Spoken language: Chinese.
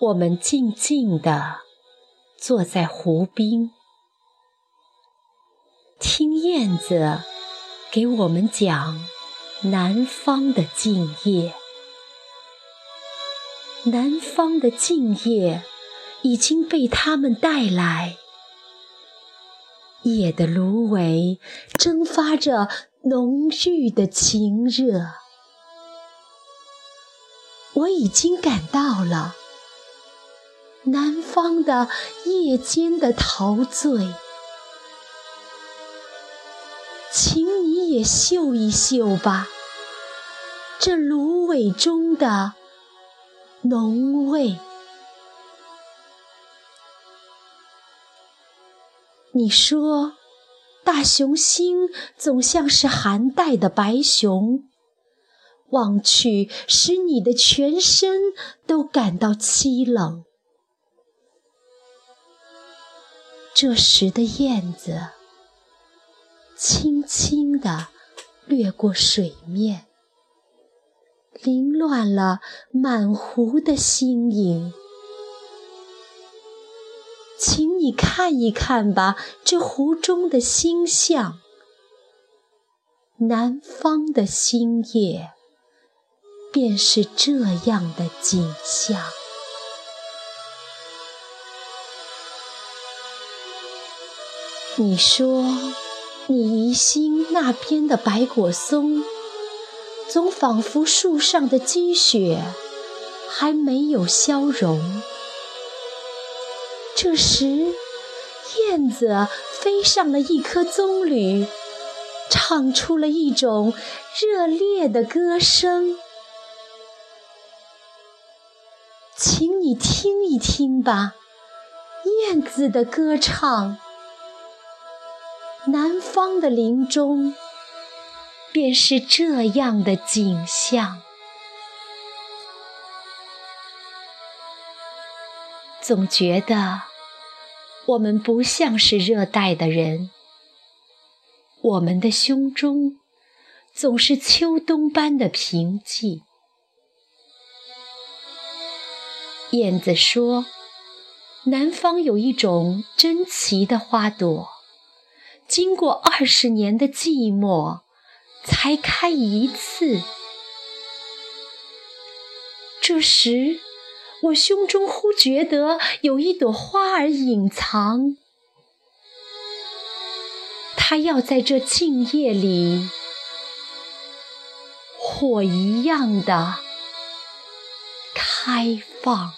我们静静地坐在湖边，听燕子给我们讲南方的静夜。南方的静夜已经被他们带来，夜的芦苇蒸发着浓郁的情热。我已经感到了。南方的夜间的陶醉，请你也嗅一嗅吧，这芦苇中的浓味。你说，大熊星总像是寒带的白熊，望去使你的全身都感到凄冷。这时的燕子轻轻地掠过水面，凌乱了满湖的星影。请你看一看吧，这湖中的星象。南方的星夜，便是这样的景象。你说，你疑心那边的白果松，总仿佛树上的积雪还没有消融。这时，燕子飞上了一棵棕榈，唱出了一种热烈的歌声，请你听一听吧，燕子的歌唱。南方的林中，便是这样的景象。总觉得我们不像是热带的人，我们的胸中总是秋冬般的平静。燕子说：“南方有一种珍奇的花朵。”经过二十年的寂寞，才开一次。这时，我胸中忽觉得有一朵花儿隐藏，它要在这静夜里，火一样的开放。